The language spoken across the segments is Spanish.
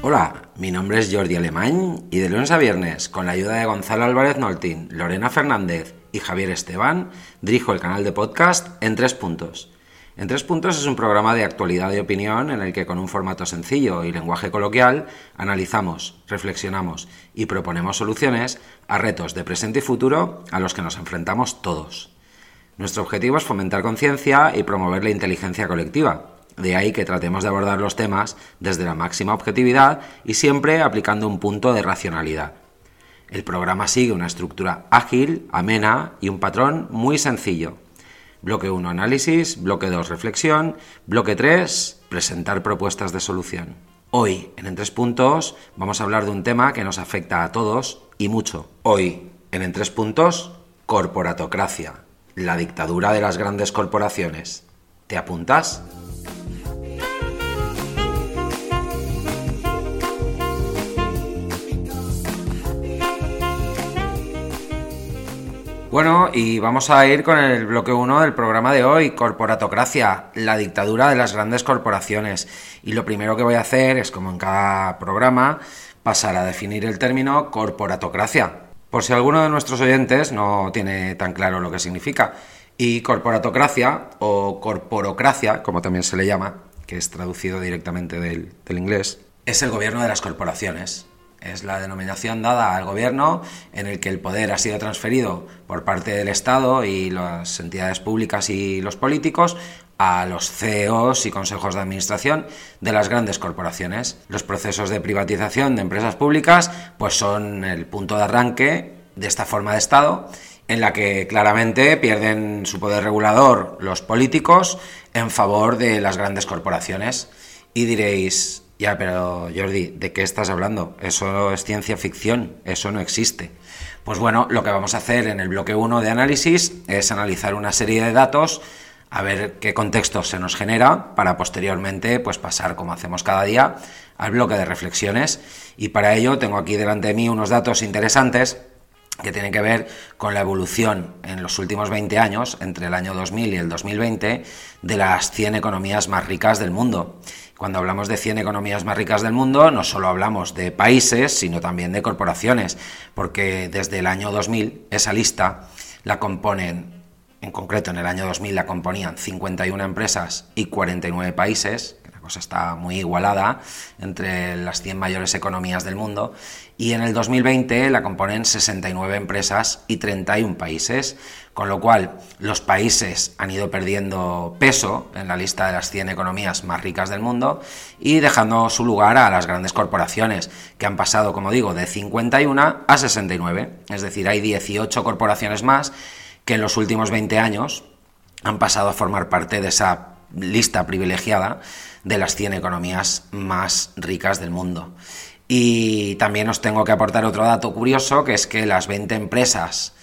Hola, mi nombre es Jordi Alemán y de lunes a viernes, con la ayuda de Gonzalo Álvarez Noltín, Lorena Fernández y Javier Esteban, dirijo el canal de podcast En Tres Puntos. En Tres Puntos es un programa de actualidad y opinión en el que con un formato sencillo y lenguaje coloquial analizamos, reflexionamos y proponemos soluciones a retos de presente y futuro a los que nos enfrentamos todos. Nuestro objetivo es fomentar conciencia y promover la inteligencia colectiva, de ahí que tratemos de abordar los temas desde la máxima objetividad y siempre aplicando un punto de racionalidad. El programa sigue una estructura ágil, amena y un patrón muy sencillo. Bloque 1 análisis, bloque 2 reflexión, bloque 3 presentar propuestas de solución. Hoy, en En Tres Puntos, vamos a hablar de un tema que nos afecta a todos y mucho. Hoy, en En Tres Puntos, corporatocracia, la dictadura de las grandes corporaciones. ¿Te apuntas? Bueno, y vamos a ir con el bloque 1 del programa de hoy, Corporatocracia, la dictadura de las grandes corporaciones. Y lo primero que voy a hacer es, como en cada programa, pasar a definir el término corporatocracia, por si alguno de nuestros oyentes no tiene tan claro lo que significa. Y corporatocracia, o corporocracia, como también se le llama, que es traducido directamente del, del inglés, es el gobierno de las corporaciones. Es la denominación dada al gobierno en el que el poder ha sido transferido por parte del Estado y las entidades públicas y los políticos a los CEOs y consejos de administración de las grandes corporaciones. Los procesos de privatización de empresas públicas pues son el punto de arranque de esta forma de Estado en la que claramente pierden su poder regulador los políticos en favor de las grandes corporaciones. Y diréis, ya, pero Jordi, ¿de qué estás hablando? Eso es ciencia ficción, eso no existe. Pues bueno, lo que vamos a hacer en el bloque 1 de análisis es analizar una serie de datos, a ver qué contexto se nos genera para posteriormente pues pasar como hacemos cada día al bloque de reflexiones y para ello tengo aquí delante de mí unos datos interesantes que tienen que ver con la evolución en los últimos 20 años, entre el año 2000 y el 2020, de las 100 economías más ricas del mundo. Cuando hablamos de 100 economías más ricas del mundo, no solo hablamos de países, sino también de corporaciones, porque desde el año 2000 esa lista la componen, en concreto en el año 2000 la componían 51 empresas y 49 países, cosa está muy igualada entre las 100 mayores economías del mundo, y en el 2020 la componen 69 empresas y 31 países, con lo cual los países han ido perdiendo peso en la lista de las 100 economías más ricas del mundo y dejando su lugar a las grandes corporaciones, que han pasado, como digo, de 51 a 69. Es decir, hay 18 corporaciones más que en los últimos 20 años han pasado a formar parte de esa lista privilegiada de las 100 economías más ricas del mundo. Y también os tengo que aportar otro dato curioso, que es que las 20 empresas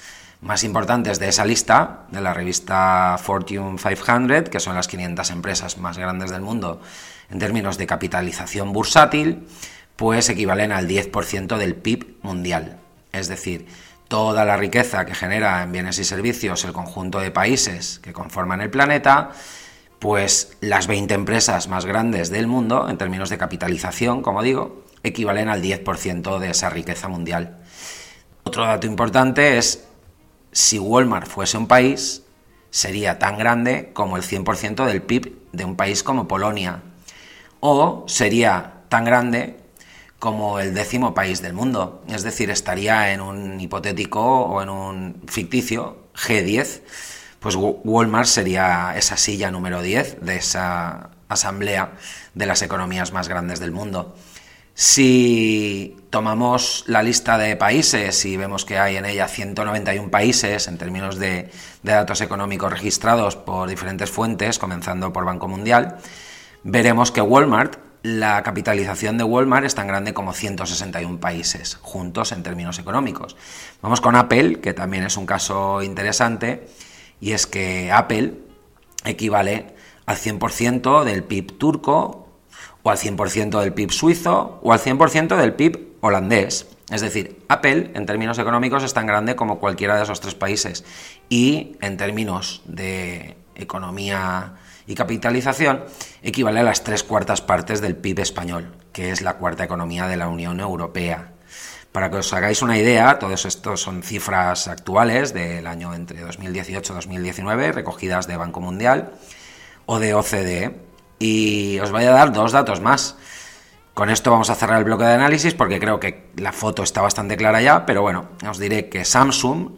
más importantes de esa lista, de la revista Fortune 500, que son las 500 empresas más grandes del mundo en términos de capitalización bursátil, pues equivalen al 10% del PIB mundial. Es decir, toda la riqueza que genera en bienes y servicios el conjunto de países que conforman el planeta, pues las 20 empresas más grandes del mundo, en términos de capitalización, como digo, equivalen al 10% de esa riqueza mundial. Otro dato importante es si Walmart fuese un país, sería tan grande como el 100% del PIB de un país como Polonia. O sería tan grande como el décimo país del mundo. Es decir, estaría en un hipotético o en un ficticio G10 pues Walmart sería esa silla número 10 de esa asamblea de las economías más grandes del mundo. Si tomamos la lista de países y vemos que hay en ella 191 países en términos de, datos económicos registrados por diferentes fuentes, comenzando por Banco Mundial, veremos que Walmart, la capitalización de Walmart es tan grande como 161 países juntos en términos económicos. Vamos con Apple, que también es un caso interesante, y es que Apple equivale al 100% del PIB turco o al 100% del PIB suizo o al 100% del PIB holandés. Es decir, Apple en términos económicos es tan grande como cualquiera de esos tres países y en términos de economía y capitalización equivale a las tres cuartas partes del PIB español, que es la cuarta economía de la Unión Europea. Para que os hagáis una idea, todos estos son cifras actuales del año entre 2018 y 2019, recogidas de Banco Mundial o de OCDE. Y os voy a dar dos datos más. Con esto vamos a cerrar el bloque de análisis porque creo que la foto está bastante clara ya, pero bueno, os diré que Samsung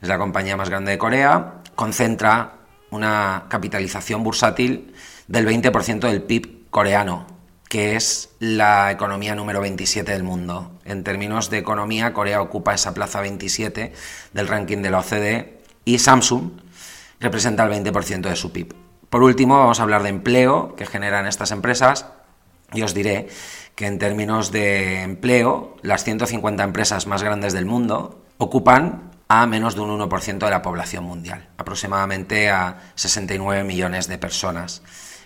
es la compañía más grande de Corea, concentra una capitalización bursátil del 20% del PIB coreano, que es la economía número 27 del mundo. En términos de economía, Corea ocupa esa plaza 27 del ranking de la OCDE y Samsung representa el 20% de su PIB. Por último, vamos a hablar de empleo que generan estas empresas y os diré que en términos de empleo, las 150 empresas más grandes del mundo ocupan a menos de un 1% de la población mundial, aproximadamente a 69 millones de personas.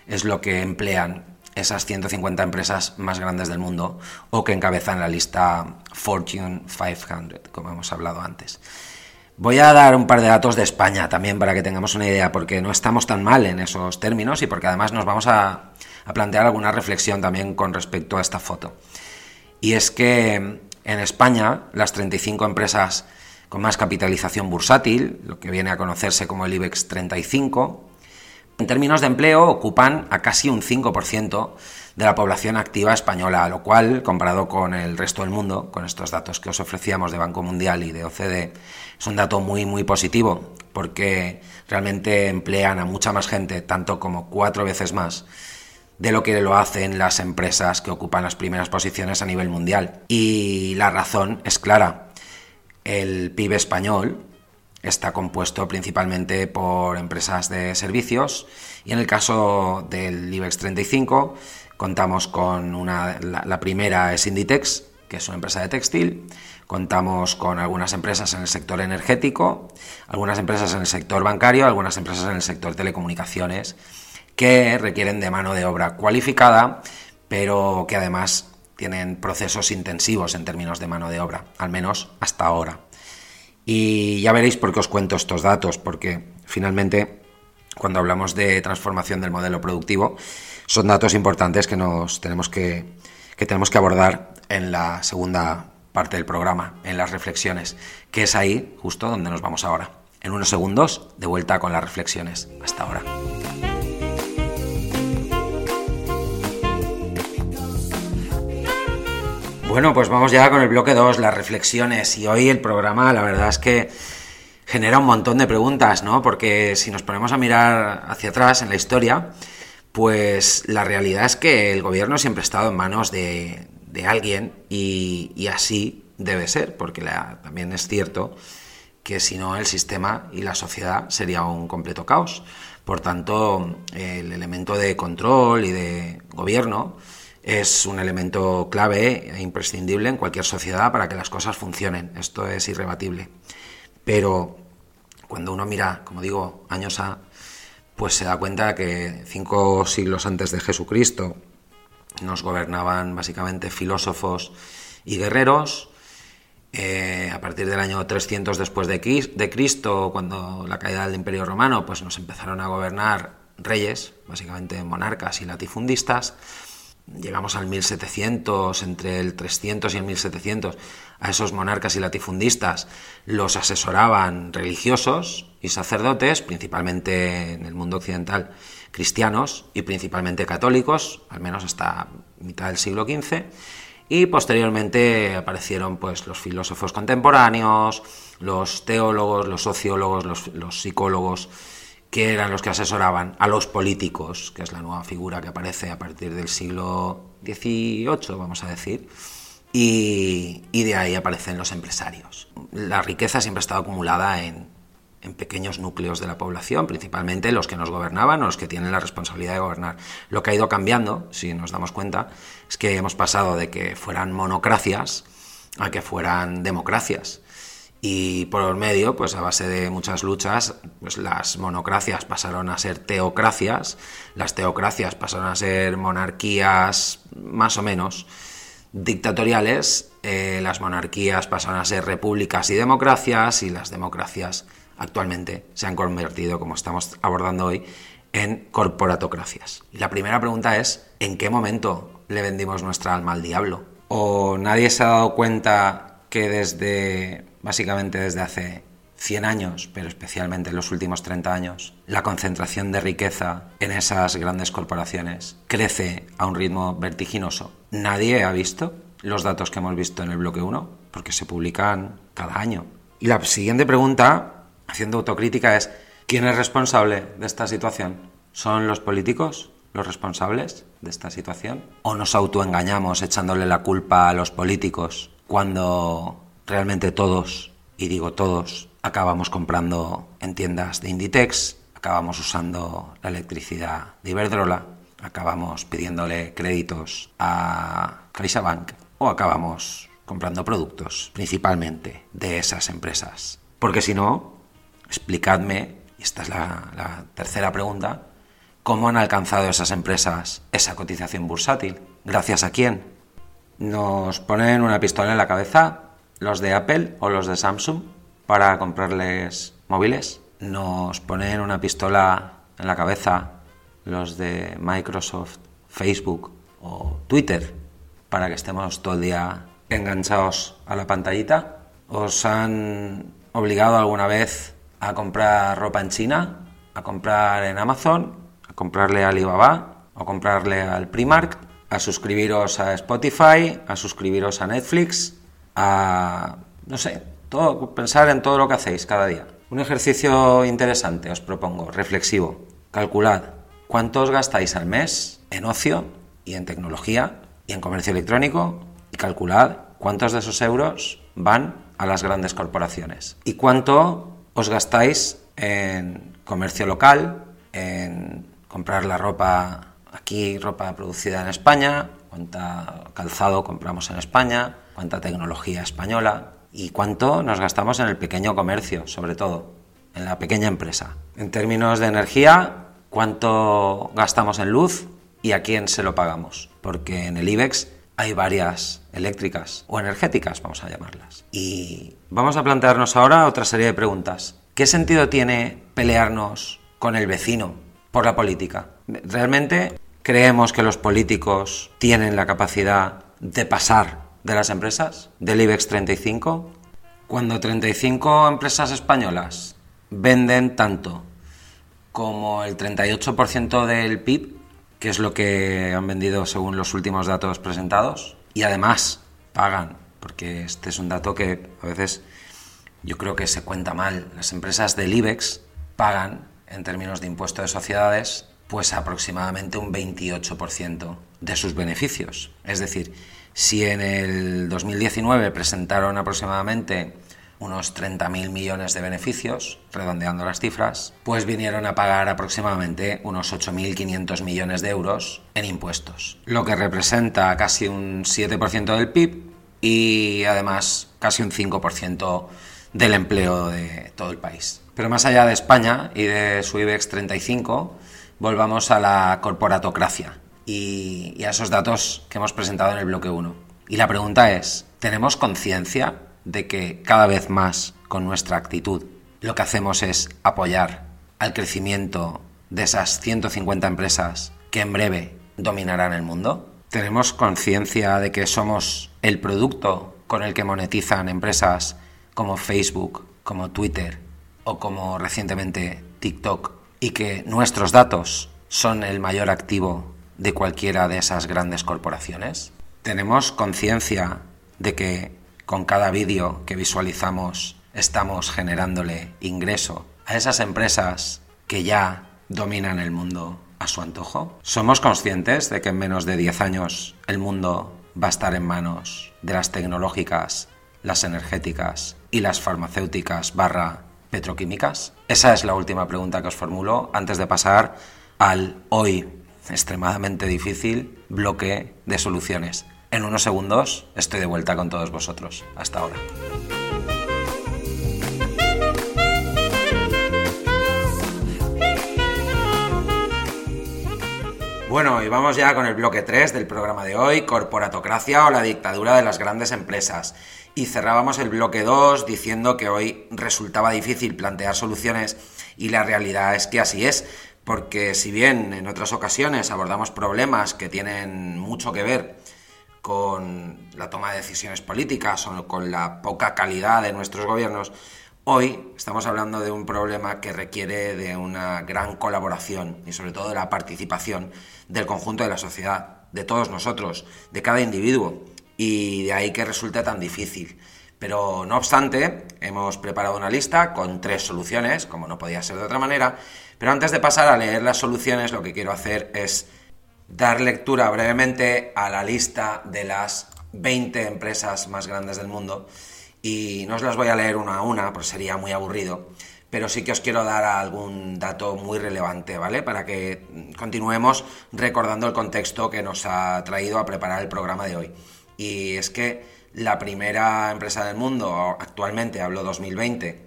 Es lo que emplean esas 150 empresas más grandes del mundo o que encabezan la lista Fortune 500, como hemos hablado antes. Voy a dar un par de datos de España también para que tengamos una idea, porque no estamos tan mal en esos términos y porque además nos vamos a, plantear alguna reflexión también con respecto a esta foto. Y es que en España las 35 empresas con más capitalización bursátil, lo que viene a conocerse como el IBEX 35, en términos de empleo ocupan a casi un 5% de la población activa española, lo cual, comparado con el resto del mundo, con estos datos que os ofrecíamos de Banco Mundial y de OCDE, es un dato muy, muy positivo, porque realmente emplean a mucha más gente, tanto como cuatro veces más de lo que lo hacen las empresas que ocupan las primeras posiciones a nivel mundial. Y la razón es clara. El PIB español está compuesto principalmente por empresas de servicios y en el caso del IBEX 35 contamos con una, la primera es Inditex, que es una empresa de textil, Contamos con algunas empresas en el sector energético, algunas empresas en el sector bancario, algunas empresas en el sector telecomunicaciones que requieren de mano de obra cualificada, pero que además tienen procesos intensivos en términos de mano de obra, al menos hasta ahora. Y ya veréis por qué os cuento estos datos, porque finalmente cuando hablamos de transformación del modelo productivo son datos importantes que nos tenemos que, que tenemos que abordar en la segunda parte del programa, en las reflexiones, que es ahí justo donde nos vamos ahora. En unos segundos, de vuelta con las reflexiones. Hasta ahora. Bueno, pues vamos ya con el bloque 2, las reflexiones. Y hoy el programa, la verdad es que genera un montón de preguntas, ¿no? Porque si nos ponemos a mirar hacia atrás en la historia, pues la realidad es que el gobierno siempre ha estado en manos de, de alguien y, así debe ser, porque también es cierto que si no el sistema y la sociedad sería un completo caos. Por tanto, el elemento de control y de gobierno es un elemento clave e imprescindible en cualquier sociedad para que las cosas funcionen. Esto es irrebatible. Pero cuando uno mira, como digo, años a, pues se da cuenta que cinco siglos antes de Jesucristo nos gobernaban básicamente filósofos y guerreros. Eh, a partir del año 300 después de Cristo, cuando la caída del Imperio Romano, pues nos empezaron a gobernar reyes, básicamente monarcas y latifundistas. Llegamos al 1700, entre el 300 y el 1700, a esos monarcas y latifundistas. Los asesoraban religiosos y sacerdotes, principalmente en el mundo occidental cristianos y principalmente católicos, al menos hasta mitad del siglo XV, y posteriormente aparecieron pues, los filósofos contemporáneos, los teólogos, los sociólogos, los, psicólogos que eran los que asesoraban a los políticos, que es la nueva figura que aparece a partir del siglo XVIII, vamos a decir, y, de ahí aparecen los empresarios. La riqueza siempre ha estado acumulada en, en pequeños núcleos de la población, principalmente los que nos gobernaban o los que tienen la responsabilidad de gobernar. Lo que ha ido cambiando, si nos damos cuenta, es que hemos pasado de que fueran monocracias a que fueran democracias. Y por el medio, pues a base de muchas luchas, pues las monocracias pasaron a ser teocracias, las teocracias pasaron a ser monarquías más o menos dictatoriales, eh, las monarquías pasaron a ser repúblicas y democracias, y las democracias actualmente se han convertido, como estamos abordando hoy, en corporatocracias. Y la primera pregunta es, ¿en qué momento le vendimos nuestra alma al diablo? ¿O nadie se ha dado cuenta que desde básicamente desde hace 100 años, pero especialmente en los últimos 30 años, la concentración de riqueza en esas grandes corporaciones crece a un ritmo vertiginoso. Nadie ha visto los datos que hemos visto en el bloque 1, porque se publican cada año. Y la siguiente pregunta, haciendo autocrítica, es, ¿quién es responsable de esta situación? ¿Son los políticos los responsables de esta situación? ¿O nos autoengañamos echándole la culpa a los políticos cuando realmente todos, y digo todos, acabamos comprando en tiendas de Inditex, acabamos usando la electricidad de Iberdrola, acabamos pidiéndole créditos a CaixaBank o acabamos comprando productos principalmente de esas empresas. Porque si no, explicadme, y esta es la, la tercera pregunta, ¿cómo han alcanzado esas empresas esa cotización bursátil? ¿Gracias a quién? Nos ponen una pistola en la cabeza los de Apple o los de Samsung para comprarles móviles. Nos ponen una pistola en la cabeza los de Microsoft, Facebook o Twitter para que estemos todo el día enganchados a la pantallita. ¿Os han obligado alguna vez a comprar ropa en China, a comprar en Amazon, a comprarle a Alibaba o comprarle al Primark, a suscribiros a Spotify, a suscribiros a Netflix, a, no sé, todo, pensar en todo lo que hacéis cada día. Un ejercicio interesante os propongo, reflexivo. Calculad cuánto os gastáis al mes en ocio y en tecnología y en comercio electrónico y calculad cuántos de esos euros van a las grandes corporaciones y cuánto os gastáis en comercio local, en comprar la ropa aquí, ropa producida en España, cuánta calzado compramos en España, cuánta tecnología española y cuánto nos gastamos en el pequeño comercio, sobre todo, en la pequeña empresa. En términos de energía, cuánto gastamos en luz y a quién se lo pagamos, porque en el IBEX hay varias eléctricas o energéticas, vamos a llamarlas. Y vamos a plantearnos ahora otra serie de preguntas. ¿Qué sentido tiene pelearnos con el vecino por la política? ¿Realmente creemos que los políticos tienen la capacidad de pasar de las empresas del IBEX 35, cuando 35 empresas españolas venden tanto como el 38% del PIB, que es lo que han vendido según los últimos datos presentados, y además pagan, porque este es un dato que a veces yo creo que se cuenta mal, las empresas del IBEX pagan en términos de impuesto de sociedades pues aproximadamente un 28% de sus beneficios. Es decir, si en el 2019 presentaron aproximadamente unos 30.000 millones de beneficios, redondeando las cifras, pues vinieron a pagar aproximadamente unos 8.500 millones de euros en impuestos, lo que representa casi un 7% del PIB y además casi un 5% del empleo de todo el país. Pero más allá de España y de su IBEX 35, volvamos a la corporatocracia, y, a esos datos que hemos presentado en el bloque 1. Y la pregunta es, ¿tenemos conciencia de que cada vez más con nuestra actitud lo que hacemos es apoyar al crecimiento de esas 150 empresas que en breve dominarán el mundo? ¿Tenemos conciencia de que somos el producto con el que monetizan empresas como Facebook, como Twitter o como recientemente TikTok y que nuestros datos son el mayor activo de cualquiera de esas grandes corporaciones? ¿Tenemos conciencia de que con cada vídeo que visualizamos estamos generándole ingreso a esas empresas que ya dominan el mundo a su antojo? ¿Somos conscientes de que en menos de 10 años el mundo va a estar en manos de las tecnológicas, las energéticas y las farmacéuticas barra petroquímicas? Esa es la última pregunta que os formulo antes de pasar al hoy extremadamente difícil bloque de soluciones. En unos segundos estoy de vuelta con todos vosotros. Hasta ahora. Bueno, y vamos ya con el bloque 3 del programa de hoy, corporatocracia o la dictadura de las grandes empresas. Y cerrábamos el bloque 2 diciendo que hoy resultaba difícil plantear soluciones y la realidad es que así es, porque si bien en otras ocasiones abordamos problemas que tienen mucho que ver con la toma de decisiones políticas o con la poca calidad de nuestros gobiernos, Hoy estamos hablando de un problema que requiere de una gran colaboración y sobre todo de la participación del conjunto de la sociedad, de todos nosotros, de cada individuo, y de ahí que resulte tan difícil. Pero no obstante, hemos preparado una lista con tres soluciones, como no podía ser de otra manera, pero antes de pasar a leer las soluciones, lo que quiero hacer es dar lectura brevemente a la lista de las 20 empresas más grandes del mundo y no os las voy a leer una a una, pues sería muy aburrido, pero sí que os quiero dar algún dato muy relevante, ¿vale? Para que continuemos recordando el contexto que nos ha traído a preparar el programa de hoy. Y es que la primera empresa del mundo, actualmente hablo 2020,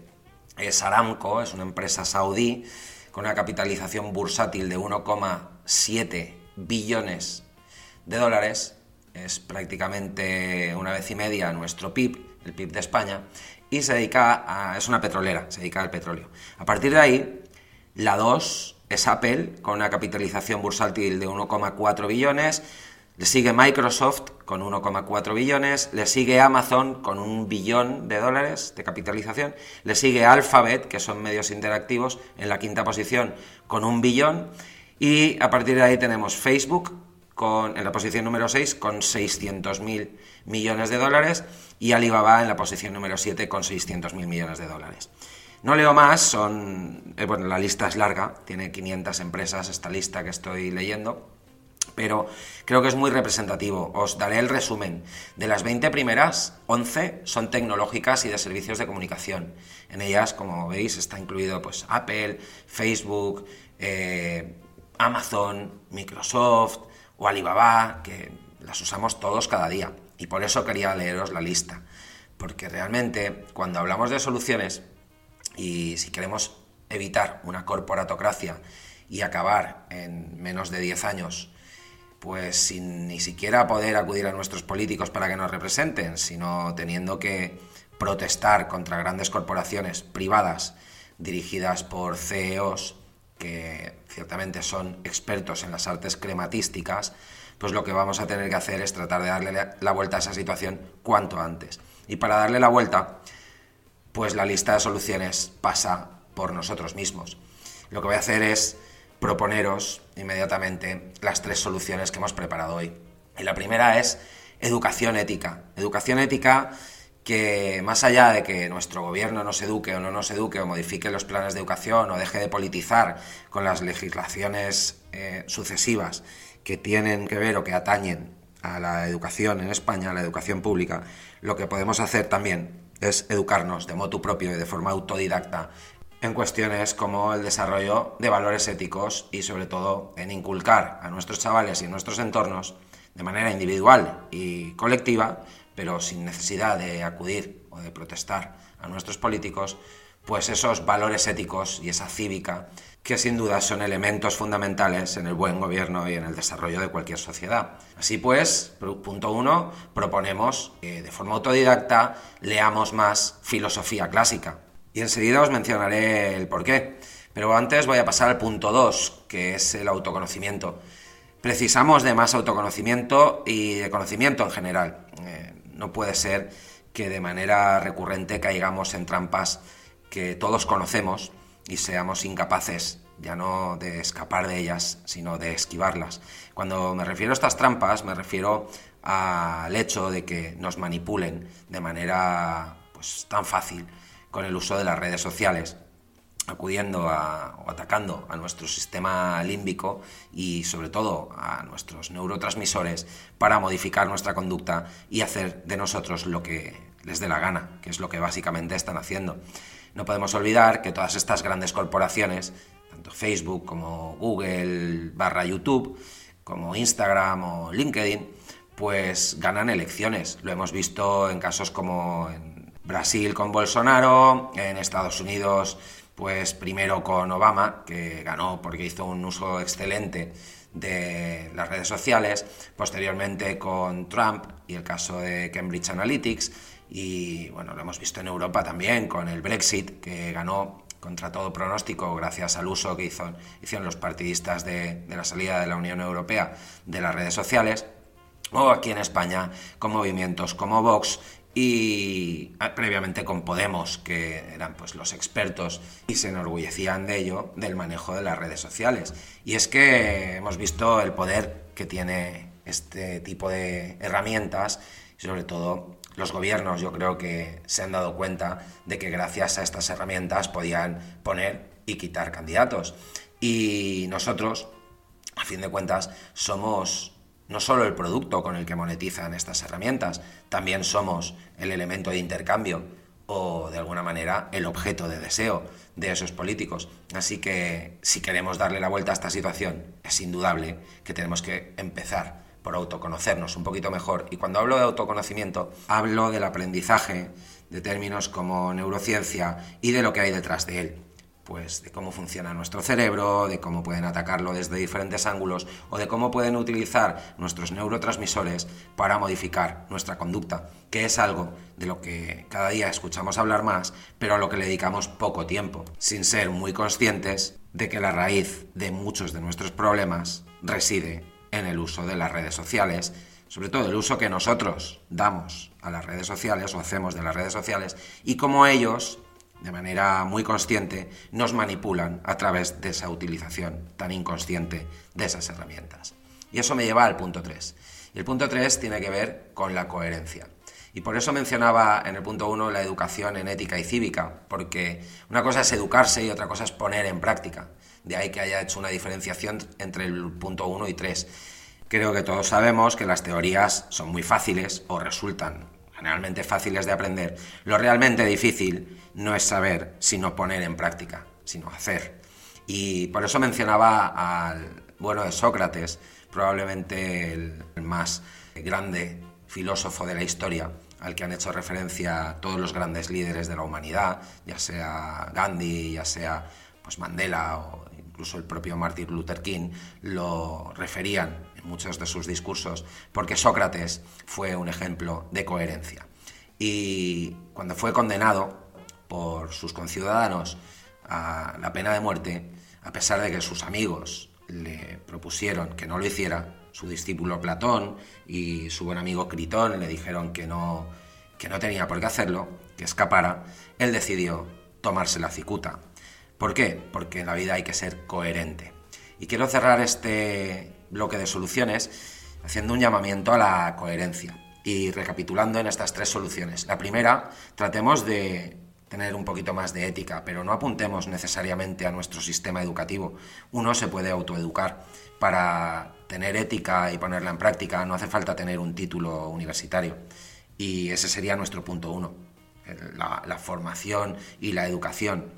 es Aramco, es una empresa saudí con una capitalización bursátil de 1,7 billones de dólares, es prácticamente una vez y media nuestro PIB, el PIB de España, y se dedica a, es una petrolera, se dedica al petróleo. A partir de ahí, la 2 es Apple, con una capitalización bursátil de 1,4 billones, le sigue Microsoft con 1,4 billones, le sigue Amazon con un billón de dólares de capitalización, le sigue Alphabet, que son medios interactivos, en la quinta posición con un billón, y a partir de ahí tenemos Facebook con, en la posición número 6 con 600.000 millones de dólares y Alibaba en la posición número 7 con 600.000 millones de dólares. No leo más, son, eh, bueno, la lista es larga, tiene 500 empresas esta lista que estoy leyendo, pero creo que es muy representativo. Os daré el resumen. De las 20 primeras, 11 son tecnológicas y de servicios de comunicación. En ellas, como veis, está incluido pues, Apple, Facebook, eh, Amazon, Microsoft o Alibaba, que las usamos todos cada día. Y por eso quería leeros la lista. Porque realmente cuando hablamos de soluciones y si queremos evitar una corporatocracia y acabar en menos de 10 años, pues sin ni siquiera poder acudir a nuestros políticos para que nos representen, sino teniendo que protestar contra grandes corporaciones privadas dirigidas por CEOs que ciertamente son expertos en las artes crematísticas, pues lo que vamos a tener que hacer es tratar de darle la vuelta a esa situación cuanto antes. Y para darle la vuelta, pues la lista de soluciones pasa por nosotros mismos. Lo que voy a hacer es proponeros inmediatamente las tres soluciones que hemos preparado hoy. Y la primera es educación ética. Educación ética que más allá de que nuestro gobierno nos eduque o no nos eduque o modifique los planes de educación o deje de politizar con las legislaciones eh, sucesivas que tienen que ver o que atañen a la educación en España, a la educación pública, lo que podemos hacer también es educarnos de modo propio y de forma autodidacta en cuestiones como el desarrollo de valores éticos y sobre todo en inculcar a nuestros chavales y en nuestros entornos de manera individual y colectiva, pero sin necesidad de acudir o de protestar a nuestros políticos, pues esos valores éticos y esa cívica que sin duda son elementos fundamentales en el buen gobierno y en el desarrollo de cualquier sociedad. Así pues, punto uno, proponemos que de forma autodidacta leamos más filosofía clásica. Y enseguida os mencionaré el por qué. Pero antes voy a pasar al punto dos, que es el autoconocimiento. Precisamos de más autoconocimiento y de conocimiento en general. Eh, no puede ser que de manera recurrente caigamos en trampas que todos conocemos y seamos incapaces ya no de escapar de ellas, sino de esquivarlas. Cuando me refiero a estas trampas, me refiero al hecho de que nos manipulen de manera pues, tan fácil con el uso de las redes sociales. acudiendo a, o atacando a nuestro sistema límbico y sobre todo a nuestros neurotransmisores para modificar nuestra conducta y hacer de nosotros lo que les dé la gana, que es lo que básicamente están haciendo. No podemos olvidar que todas estas grandes corporaciones, tanto Facebook como Google barra YouTube, como Instagram o LinkedIn, pues ganan elecciones. Lo hemos visto en casos como en Brasil con Bolsonaro, en Estados Unidos pues primero con Obama, que ganó porque hizo un uso excelente de las redes sociales, posteriormente con Trump y el caso de Cambridge Analytics, y bueno, lo hemos visto en Europa también con el Brexit, que ganó contra todo pronóstico gracias al uso que hizo, hicieron los partidistas de, de la salida de la Unión Europea de las redes sociales, o aquí en España con movimientos como Vox y ah, previamente con Podemos, que eran pues los expertos y se enorgullecían de ello, del manejo de las redes sociales. Y es que hemos visto el poder que tiene este tipo de herramientas y sobre todo los gobiernos yo creo que se han dado cuenta de que gracias a estas herramientas podían poner y quitar candidatos. Y nosotros, a fin de cuentas, somos no solo el producto con el que monetizan estas herramientas, también somos el elemento de intercambio o de alguna manera el objeto de deseo de esos políticos. Así que si queremos darle la vuelta a esta situación, es indudable que tenemos que empezar por autoconocernos un poquito mejor. Y cuando hablo de autoconocimiento, hablo del aprendizaje de términos como neurociencia y de lo que hay detrás de él pues de cómo funciona nuestro cerebro, de cómo pueden atacarlo desde diferentes ángulos o de cómo pueden utilizar nuestros neurotransmisores para modificar nuestra conducta, que es algo de lo que cada día escuchamos hablar más, pero a lo que le dedicamos poco tiempo, sin ser muy conscientes de que la raíz de muchos de nuestros problemas reside en el uso de las redes sociales, sobre todo el uso que nosotros damos a las redes sociales o hacemos de las redes sociales y cómo ellos de manera muy consciente, nos manipulan a través de esa utilización tan inconsciente de esas herramientas. Y eso me lleva al punto 3. Y el punto 3 tiene que ver con la coherencia. Y por eso mencionaba en el punto 1 la educación en ética y cívica, porque una cosa es educarse y otra cosa es poner en práctica. De ahí que haya hecho una diferenciación entre el punto 1 y 3. Creo que todos sabemos que las teorías son muy fáciles o resultan generalmente fáciles de aprender. Lo realmente difícil no es saber, sino poner en práctica, sino hacer. Y por eso mencionaba al bueno de Sócrates, probablemente el, más grande filósofo de la historia, al que han hecho referencia todos los grandes líderes de la humanidad, ya sea Gandhi, ya sea pues Mandela o incluso el propio Martin Luther King, lo referían en muchos de sus discursos, porque Sócrates fue un ejemplo de coherencia. Y cuando fue condenado por sus conciudadanos a la pena de muerte, a pesar de que sus amigos le propusieron que no lo hiciera, su discípulo Platón y su buen amigo Critón le dijeron que no, que no tenía por qué hacerlo, que escapara, él decidió tomarse la cicuta. ¿Por qué? Porque en la vida hay que ser coherente. Y quiero cerrar este bloque de soluciones haciendo un llamamiento a la coherencia y recapitulando en estas tres soluciones. La primera, tratemos de tener un poquito más de ética, pero no apuntemos necesariamente a nuestro sistema educativo. Uno se puede autoeducar. Para tener ética y ponerla en práctica no hace falta tener un título universitario. Y ese sería nuestro punto uno, la, la formación y la educación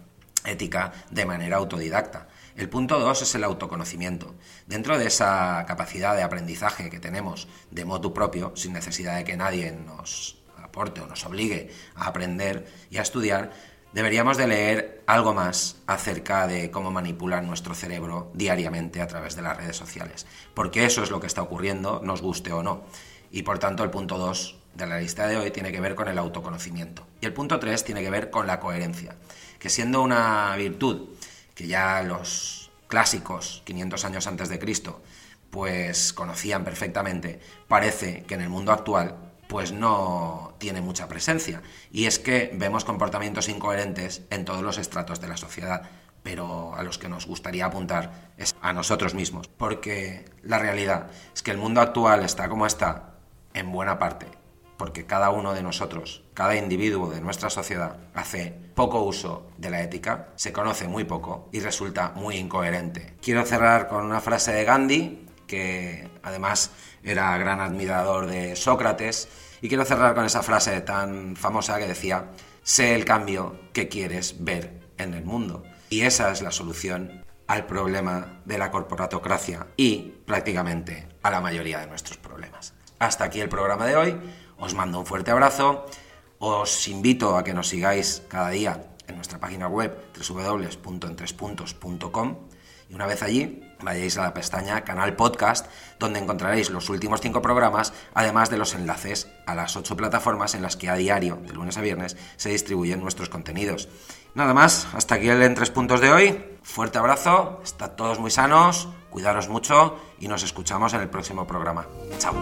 ética de manera autodidacta. El punto dos es el autoconocimiento. Dentro de esa capacidad de aprendizaje que tenemos de modo propio, sin necesidad de que nadie nos o nos obligue a aprender y a estudiar, deberíamos de leer algo más acerca de cómo manipulan nuestro cerebro diariamente a través de las redes sociales. Porque eso es lo que está ocurriendo, nos guste o no. Y por tanto el punto 2 de la lista de hoy tiene que ver con el autoconocimiento. Y el punto 3 tiene que ver con la coherencia, que siendo una virtud que ya los clásicos, 500 años antes de Cristo, pues conocían perfectamente, parece que en el mundo actual pues no tiene mucha presencia. Y es que vemos comportamientos incoherentes en todos los estratos de la sociedad, pero a los que nos gustaría apuntar es a nosotros mismos, porque la realidad es que el mundo actual está como está, en buena parte, porque cada uno de nosotros, cada individuo de nuestra sociedad hace poco uso de la ética, se conoce muy poco y resulta muy incoherente. Quiero cerrar con una frase de Gandhi, que además era gran admirador de Sócrates, y quiero cerrar con esa frase tan famosa que decía, sé el cambio que quieres ver en el mundo. Y esa es la solución al problema de la corporatocracia y prácticamente a la mayoría de nuestros problemas. Hasta aquí el programa de hoy. Os mando un fuerte abrazo. Os invito a que nos sigáis cada día en nuestra página web www.entrespuntos.com y una vez allí vayáis a la pestaña Canal Podcast, donde encontraréis los últimos cinco programas, además de los enlaces a las ocho plataformas en las que a diario, de lunes a viernes, se distribuyen nuestros contenidos. Nada más, hasta aquí el En Tres Puntos de hoy. Fuerte abrazo, estad todos muy sanos, cuidaros mucho y nos escuchamos en el próximo programa. Chao.